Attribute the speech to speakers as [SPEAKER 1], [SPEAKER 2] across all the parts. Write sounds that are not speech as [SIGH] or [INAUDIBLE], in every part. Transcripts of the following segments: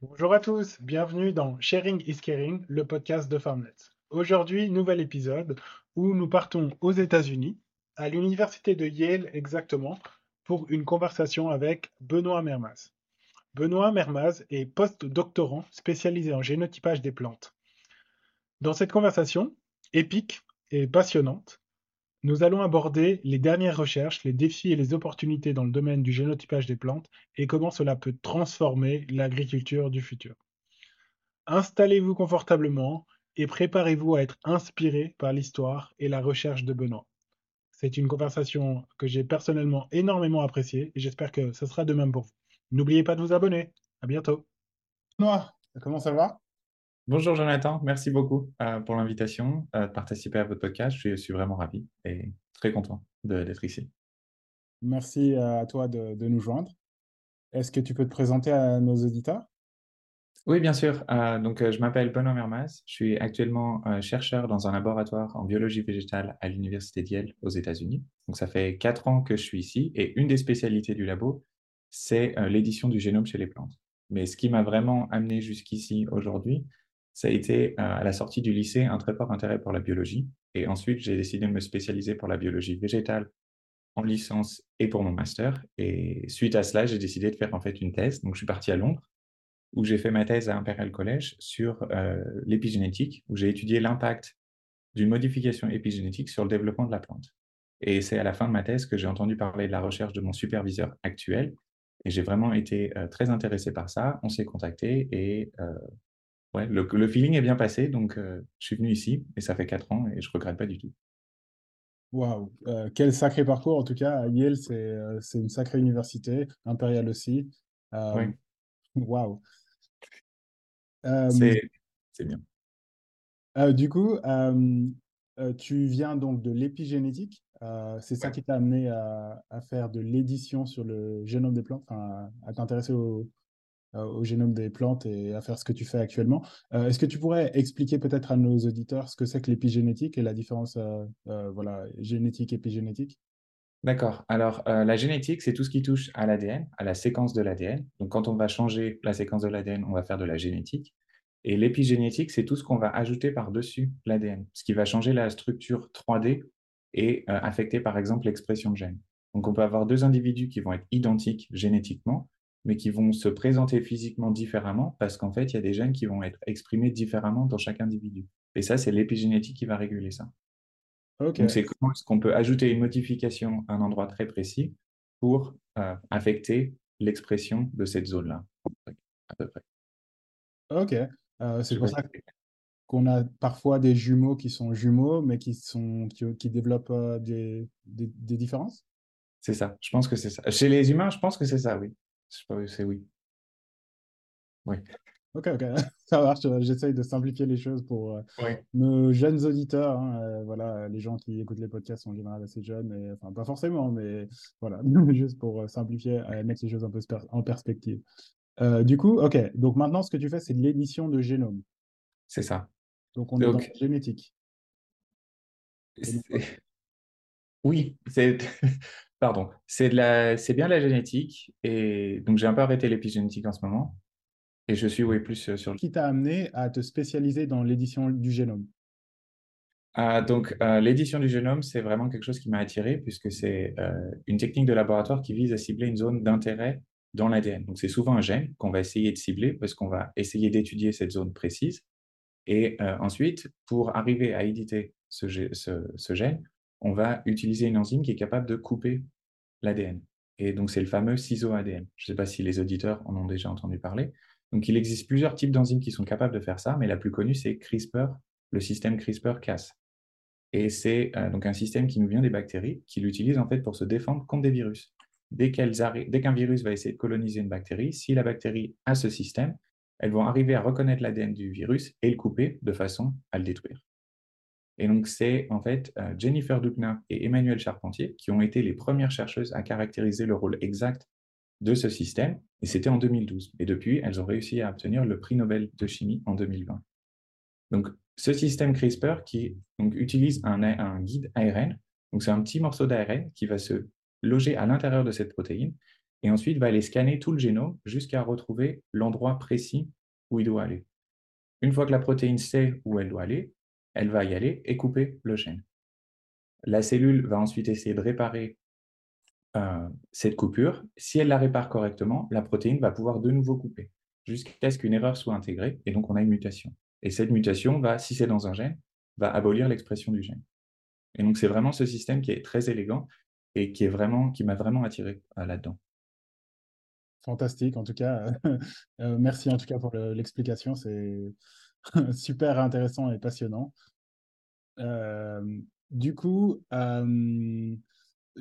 [SPEAKER 1] Bonjour à tous, bienvenue dans Sharing is Caring, le podcast de Farmnet. Aujourd'hui, nouvel épisode où nous partons aux États-Unis, à l'université de Yale exactement, pour une conversation avec Benoît Mermaz. Benoît Mermaz est post-doctorant spécialisé en génotypage des plantes. Dans cette conversation, épique et passionnante, nous allons aborder les dernières recherches, les défis et les opportunités dans le domaine du génotypage des plantes et comment cela peut transformer l'agriculture du futur. Installez-vous confortablement et préparez-vous à être inspiré par l'histoire et la recherche de Benoît. C'est une conversation que j'ai personnellement énormément appréciée et j'espère que ce sera de même pour vous. N'oubliez pas de vous abonner. À bientôt.
[SPEAKER 2] Benoît, comment ça va?
[SPEAKER 3] Bonjour Jonathan, merci beaucoup euh, pour l'invitation euh, de participer à votre podcast. Je suis, vraiment ravi et très content d'être ici.
[SPEAKER 2] Merci à toi de, nous joindre. Est-ce que tu peux te présenter à nos auditeurs?
[SPEAKER 3] Oui, bien sûr. Euh, donc, je m'appelle Benoît Mermas. Je suis actuellement chercheur dans un laboratoire en biologie végétale à l'Université d'Yale aux États-Unis. Donc, ça fait quatre ans que je suis ici et une des spécialités du labo, c'est l'édition du génome chez les plantes. Mais ce qui m'a vraiment amené jusqu'ici aujourd'hui, ça a été euh, à la sortie du lycée un très fort intérêt pour la biologie. Et ensuite, j'ai décidé de me spécialiser pour la biologie végétale en licence et pour mon master. Et suite à cela, j'ai décidé de faire en fait une thèse. Donc, je suis parti à Londres, où j'ai fait ma thèse à Imperial College sur euh, l'épigénétique, où j'ai étudié l'impact d'une modification épigénétique sur le développement de la plante. Et c'est à la fin de ma thèse que j'ai entendu parler de la recherche de mon superviseur actuel. Et j'ai vraiment été euh, très intéressé par ça. On s'est contacté et ouais, le, feeling est bien passé, donc euh, je suis venu ici et ça fait quatre ans et je regrette pas du tout.
[SPEAKER 2] Waouh, euh, quel sacré parcours en tout cas. Yale, c'est euh, c'est une sacrée université, Imperial aussi.
[SPEAKER 3] oui. [LAUGHS]
[SPEAKER 2] Waouh.
[SPEAKER 3] C'est bien.
[SPEAKER 2] du coup, tu viens donc de l'épigénétique. c'est ça qui t'a amené à, à, faire de l'édition sur le génome des plantes, à t'intéresser au, au génome des plantes et à faire ce que tu fais actuellement. Euh, est-ce que tu pourrais expliquer peut-être à nos auditeurs ce que c'est que l'épigénétique et la différence euh, voilà, génétique-épigénétique
[SPEAKER 3] D'accord. Alors, la génétique, c'est tout ce qui touche à l'ADN, à la séquence de l'ADN. Donc, quand on va changer la séquence de l'ADN, on va faire de la génétique. Et l'épigénétique, c'est tout ce qu'on va ajouter par-dessus l'ADN, ce qui va changer la structure 3D et affecter, par exemple, l'expression de gènes. Donc, on peut avoir deux individus qui vont être identiques génétiquement, mais qui vont se présenter physiquement différemment parce qu'en fait, il y a des gènes qui vont être exprimés différemment dans chaque individu. Et ça, c'est l'épigénétique qui va réguler ça. Donc, c'est comment est-ce qu'on peut ajouter une modification à un endroit très précis pour euh, affecter l'expression de cette zone-là, à peu près.
[SPEAKER 2] Ok. Euh, c'est pour ça qu'on a parfois des jumeaux qui sont jumeaux, mais qui, sont, qui, développent euh, des, des, des différences?
[SPEAKER 3] C'est ça. Je pense que c'est ça. Chez les humains, je pense que c'est ça, oui. C'est oui. Oui.
[SPEAKER 2] Ok, ok, [LAUGHS] ça marche. J'essaye de simplifier les choses pour euh, nos jeunes auditeurs. Hein, euh, voilà, les gens qui écoutent les podcasts sont en général assez jeunes, et, enfin pas forcément, mais voilà, [LAUGHS] juste pour euh, simplifier, mettre les choses un peu en perspective. du coup, ok, donc maintenant ce que tu fais, c'est de l'édition de génome.
[SPEAKER 3] C'est ça.
[SPEAKER 2] Donc on est dans la génétique. [LAUGHS]
[SPEAKER 3] Oui, c'est Pardon, c'est bien la génétique. Et donc, j'ai un peu arrêté l'épigénétique en ce moment. Et je suis, oui, plus euh, sur le.
[SPEAKER 2] Qui t'a amené à te spécialiser dans l'édition du génome
[SPEAKER 3] ah, donc, euh, l'édition du génome, c'est vraiment quelque chose qui m'a attiré puisque c'est euh, une technique de laboratoire qui vise à cibler une zone d'intérêt dans l'ADN. Donc, c'est souvent un gène qu'on va essayer de cibler parce qu'on va essayer d'étudier cette zone précise. Et ensuite, pour arriver à éditer ce, ce, gène, on va utiliser une enzyme qui est capable de couper l'ADN. Et donc, c'est le fameux ciseau ADN. Je ne sais pas si les auditeurs en ont déjà entendu parler. Donc, il existe plusieurs types d'enzymes qui sont capables de faire ça, mais la plus connue, c'est CRISPR, le système CRISPR-Cas. Et c'est euh, donc un système qui nous vient des bactéries, qui l'utilisent en fait pour se défendre contre des virus. Dès qu'un virus va essayer de coloniser une bactérie, si la bactérie a ce système, elles vont arriver à reconnaître l'ADN du virus et le couper de façon à le détruire. Et donc, c'est en fait euh, Jennifer Doudna et Emmanuel Charpentier qui ont été les premières chercheuses à caractériser le rôle exact de ce système, et c'était en 2012. Et depuis, elles ont réussi à obtenir le prix Nobel de chimie en 2020. Donc, ce système CRISPR qui utilise un, un guide ARN, donc c'est un petit morceau d'ARN qui va se loger à l'intérieur de cette protéine et ensuite va aller scanner tout le génome jusqu'à retrouver l'endroit précis où il doit aller. Une fois que la protéine sait où elle doit aller, elle va y aller et couper le gène. La cellule va ensuite essayer de réparer euh, cette coupure. Si elle la répare correctement, la protéine va pouvoir de nouveau couper jusqu'à ce qu'une erreur soit intégrée et donc on a une mutation. Et cette mutation va, si c'est dans un gène, va abolir l'expression du gène. Et donc c'est vraiment ce système qui est très élégant et qui m'a vraiment attiré euh, là-dedans.
[SPEAKER 2] Fantastique, en tout cas. [LAUGHS] Euh, merci en tout cas pour l'explication. C'est [LAUGHS] super intéressant et passionnant. du coup,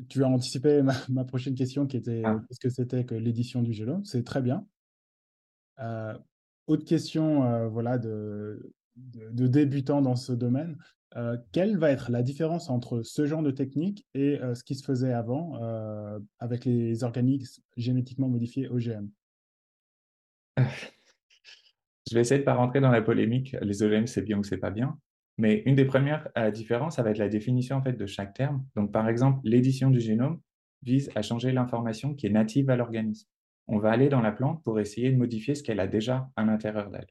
[SPEAKER 2] tu as anticipé [LAUGHS] ma, prochaine question qui était
[SPEAKER 3] ah.
[SPEAKER 2] qu'est-ce que c'était que l'édition du génome C'est très bien. autre question voilà, de, de, débutants dans ce domaine. quelle va être la différence entre ce genre de technique et ce qui se faisait avant avec les organismes génétiquement modifiés OGM
[SPEAKER 3] Je vais essayer de ne pas rentrer dans la polémique, les OGM c'est bien ou c'est pas bien. Mais une des premières euh, différences, ça va être la définition en fait de chaque terme. Donc, par exemple, l'édition du génome vise à changer l'information qui est native à l'organisme. On va aller dans la plante pour essayer de modifier ce qu'elle a déjà à l'intérieur d'elle.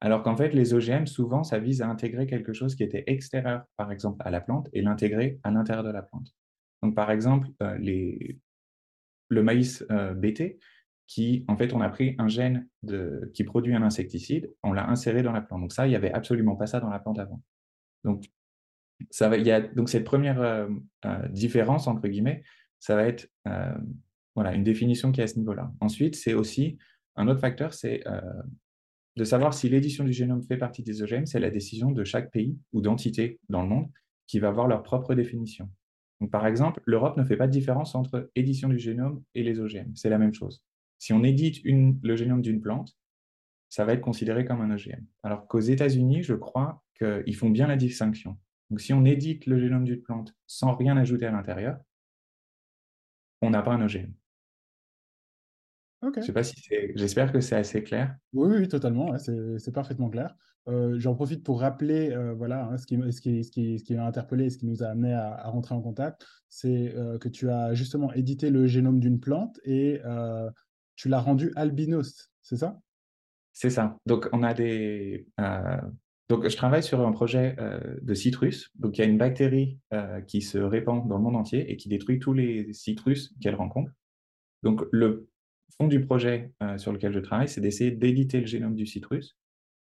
[SPEAKER 3] Alors qu'en fait, les OGM, souvent, ça vise à intégrer quelque chose qui était extérieur, par exemple, à la plante et l'intégrer à l'intérieur de la plante. Donc, par exemple, euh, les... le maïs euh, BT, qui, en fait, on a pris un gène qui produit un insecticide, on l'a inséré dans la plante. Donc ça, il n'y avait absolument pas ça dans la plante avant. Donc, ça va, il y a donc cette première euh, euh, différence, entre guillemets, ça va être euh, voilà, une définition qui est à ce niveau-là. Ensuite, c'est aussi un autre facteur, c'est de savoir si l'édition du génome fait partie des OGM, c'est la décision de chaque pays ou d'entité dans le monde qui va avoir leur propre définition. Par exemple, l'Europe ne fait pas de différence entre édition du génome et les OGM. C'est la même chose. Si on édite le génome d'une plante, ça va être considéré comme un OGM. Alors qu'aux États-Unis, je crois qu'ils font bien la distinction. Donc, si on édite le génome d'une plante sans rien ajouter à l'intérieur, on n'a pas un OGM. Je sais pas si. J'espère que c'est assez clair.
[SPEAKER 2] Oui, oui, totalement. c'est parfaitement clair. Euh, j'en profite pour rappeler euh, voilà, hein, ce, qui, ce, qui, ce, qui, ce qui m'a interpellé, ce qui nous a amené à, rentrer en contact, c'est euh, que tu as justement édité le génome d'une plante et tu l'as rendu albinos, c'est ça?
[SPEAKER 3] C'est ça. Donc, on a des. Euh, donc, je travaille sur un projet euh, de citrus. Donc, il y a une bactérie euh, qui se répand dans le monde entier et qui détruit tous les citrus qu'elle rencontre. Donc, le fond du projet sur lequel je travaille, c'est d'essayer d'éditer le génome du citrus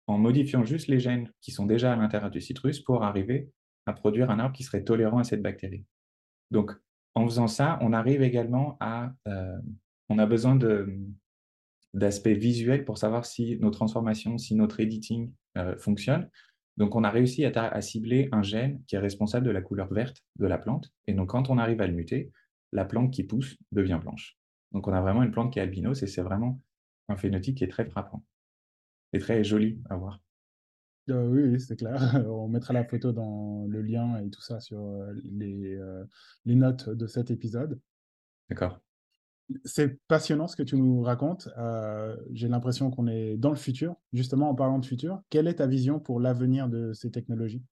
[SPEAKER 3] en modifiant juste les gènes qui sont déjà à l'intérieur du citrus pour arriver à produire un arbre qui serait tolérant à cette bactérie. Donc, en faisant ça, on arrive également à on a besoin d'aspects visuels pour savoir si nos transformations, si notre editing euh, fonctionne. Donc, on a réussi à, cibler un gène qui est responsable de la couleur verte de la plante. Et donc, quand on arrive à le muter, la plante qui pousse devient blanche. Donc, on a vraiment une plante qui est albinos et c'est vraiment un phénotype qui est très frappant et très joli à voir.
[SPEAKER 2] Euh, oui, c'est clair. [LAUGHS] On mettra la photo dans le lien et tout ça sur euh, les, les notes de cet épisode.
[SPEAKER 3] D'accord
[SPEAKER 2] c'est passionnant ce que tu nous racontes. Euh, j'ai l'impression qu'on est dans le futur. Justement, en parlant de futur, quelle est ta vision pour l'avenir de ces technologies?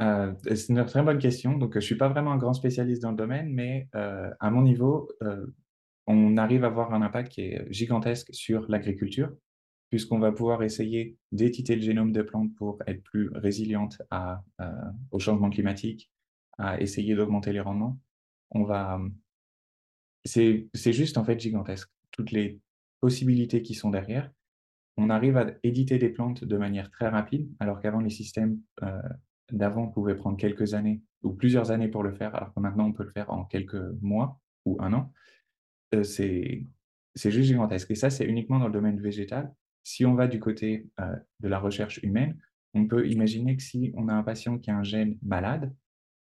[SPEAKER 3] Euh, C'est une très bonne question. Donc, je ne suis pas vraiment un grand spécialiste dans le domaine, mais euh, à mon niveau, on arrive à avoir un impact qui est gigantesque sur l'agriculture, puisqu'on va pouvoir essayer d'éditer le génome des plantes pour être plus résiliente au changement climatique, à essayer d'augmenter les rendements. On va c'est juste en fait gigantesque. Toutes les possibilités qui sont derrière. On arrive à éditer des plantes de manière très rapide, alors qu'avant les systèmes euh, d'avant pouvaient prendre quelques années ou plusieurs années pour le faire, alors que maintenant on peut le faire en quelques mois ou un an. Euh, c'est juste gigantesque. Et ça, c'est uniquement dans le domaine végétal. Si on va du côté euh, de la recherche humaine, on peut imaginer que si on a un patient qui a un gène malade,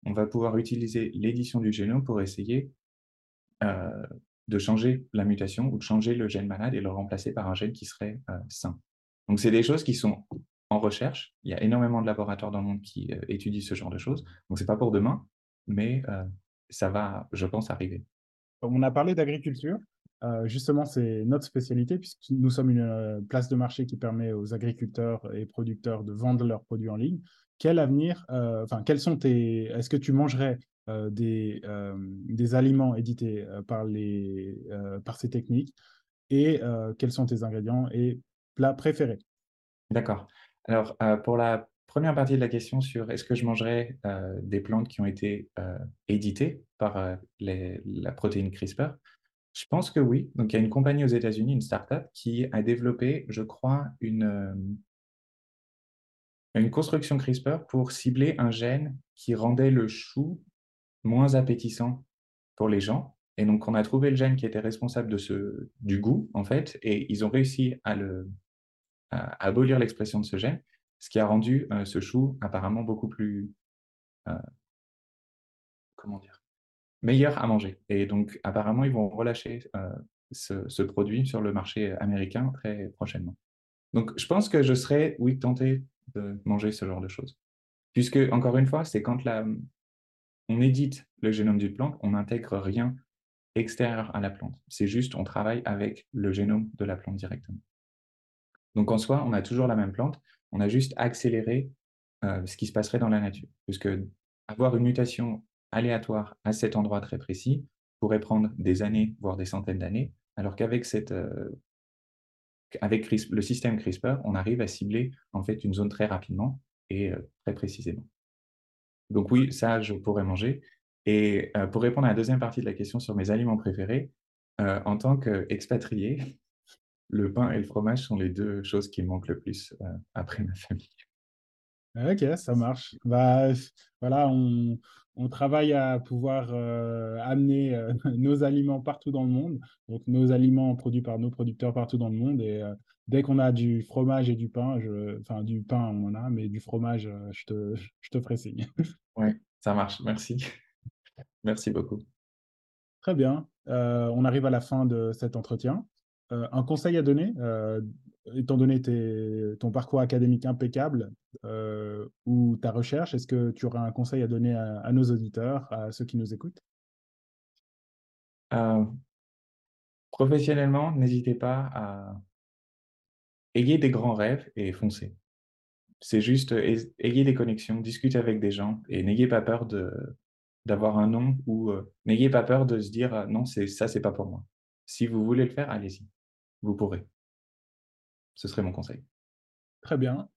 [SPEAKER 3] on va pouvoir utiliser l'édition du génome pour essayer euh, de changer la mutation ou de changer le gène malade et le remplacer par un gène qui serait euh, sain. Donc, c'est des choses qui sont en recherche. Il y a énormément de laboratoires dans le monde qui euh, étudient ce genre de choses. Donc, c'est pas pour demain, mais ça va, je pense, arriver.
[SPEAKER 2] On a parlé d'agriculture. justement, c'est notre spécialité puisque nous sommes une place de marché qui permet aux agriculteurs et producteurs de vendre leurs produits en ligne. Quel avenir, enfin, quels sont tes, est-ce que tu mangerais des, des aliments édités par, les, par ces techniques et quels sont tes ingrédients et plats préférés?
[SPEAKER 3] D'accord. Alors, pour la première partie de la question sur est-ce que je mangerais des plantes qui ont été éditées par la protéine CRISPR, je pense que oui. Donc, il y a une compagnie aux États-Unis, une startup, qui a développé, je crois, une, une construction CRISPR pour cibler un gène qui rendait le chou moins appétissant pour les gens. Et donc, on a trouvé le gène qui était responsable de ce, du goût, en fait, et ils ont réussi à, abolir l'expression de ce gène, ce qui a rendu euh, ce chou apparemment beaucoup plus, euh, comment dire, meilleur à manger. Et donc, apparemment, ils vont relâcher euh, ce, produit sur le marché américain très prochainement. Donc, je pense que je serais, oui, tenté de manger ce genre de choses. Puisque, encore une fois, c'est quand la, on édite le génome d'une plante, on n'intègre rien extérieur à la plante. C'est juste, on travaille avec le génome de la plante directement. Donc en soi, on a toujours la même plante, on a juste accéléré euh, ce qui se passerait dans la nature. Puisque avoir une mutation aléatoire à cet endroit très précis pourrait prendre des années, voire des centaines d'années, alors qu'avec cette, euh, avec le système CRISPR, on arrive à cibler en fait une zone très rapidement et euh, très précisément. Donc oui, ça, je pourrais manger. Et euh, pour répondre à la deuxième partie de la question sur mes aliments préférés, euh, en tant qu'expatrié, le pain et le fromage sont les deux choses qui manquent le plus après ma famille.
[SPEAKER 2] Ok, ça marche. Bah, voilà, on, on travaille à pouvoir euh, amener euh, [LAUGHS] nos aliments partout dans le monde, donc nos aliments produits par nos producteurs partout dans le monde. Et euh, dès qu'on a du fromage et du pain, je, enfin du pain on en a, mais du fromage, je te, [LAUGHS] je te ferai signe. [LAUGHS]
[SPEAKER 3] Oui, ça marche. Merci. Merci beaucoup.
[SPEAKER 2] Très bien. on arrive à la fin de cet entretien. un conseil à donner étant donné ton parcours académique impeccable euh, ou ta recherche, est-ce que tu aurais un conseil à donner à, nos auditeurs, à ceux qui nous écoutent?
[SPEAKER 3] Euh, Professionnellement, n'hésitez pas à ayez des grands rêves et foncez. C'est juste ayez des connexions, discutez avec des gens et n'ayez pas peur de d'avoir un nom ou euh, n'ayez pas peur de se dire non, c'est ça, c'est pas pour moi. Si vous voulez le faire, allez-y, vous pourrez. Ce serait mon conseil.
[SPEAKER 2] Très bien.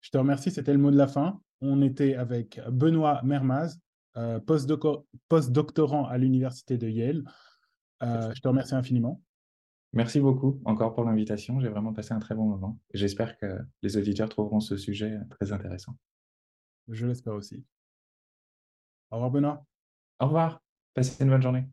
[SPEAKER 2] Je te remercie, c'était le mot de la fin. On était avec Benoît Mermaz, euh, post-doctorant à l'Université de Yale. Euh, je te remercie infiniment.
[SPEAKER 3] Merci beaucoup encore pour l'invitation. J'ai vraiment passé un très bon moment. J'espère que les auditeurs trouveront ce sujet très intéressant.
[SPEAKER 2] Je l'espère aussi. Au revoir Benoît.
[SPEAKER 3] Au revoir. Passez une bonne journée.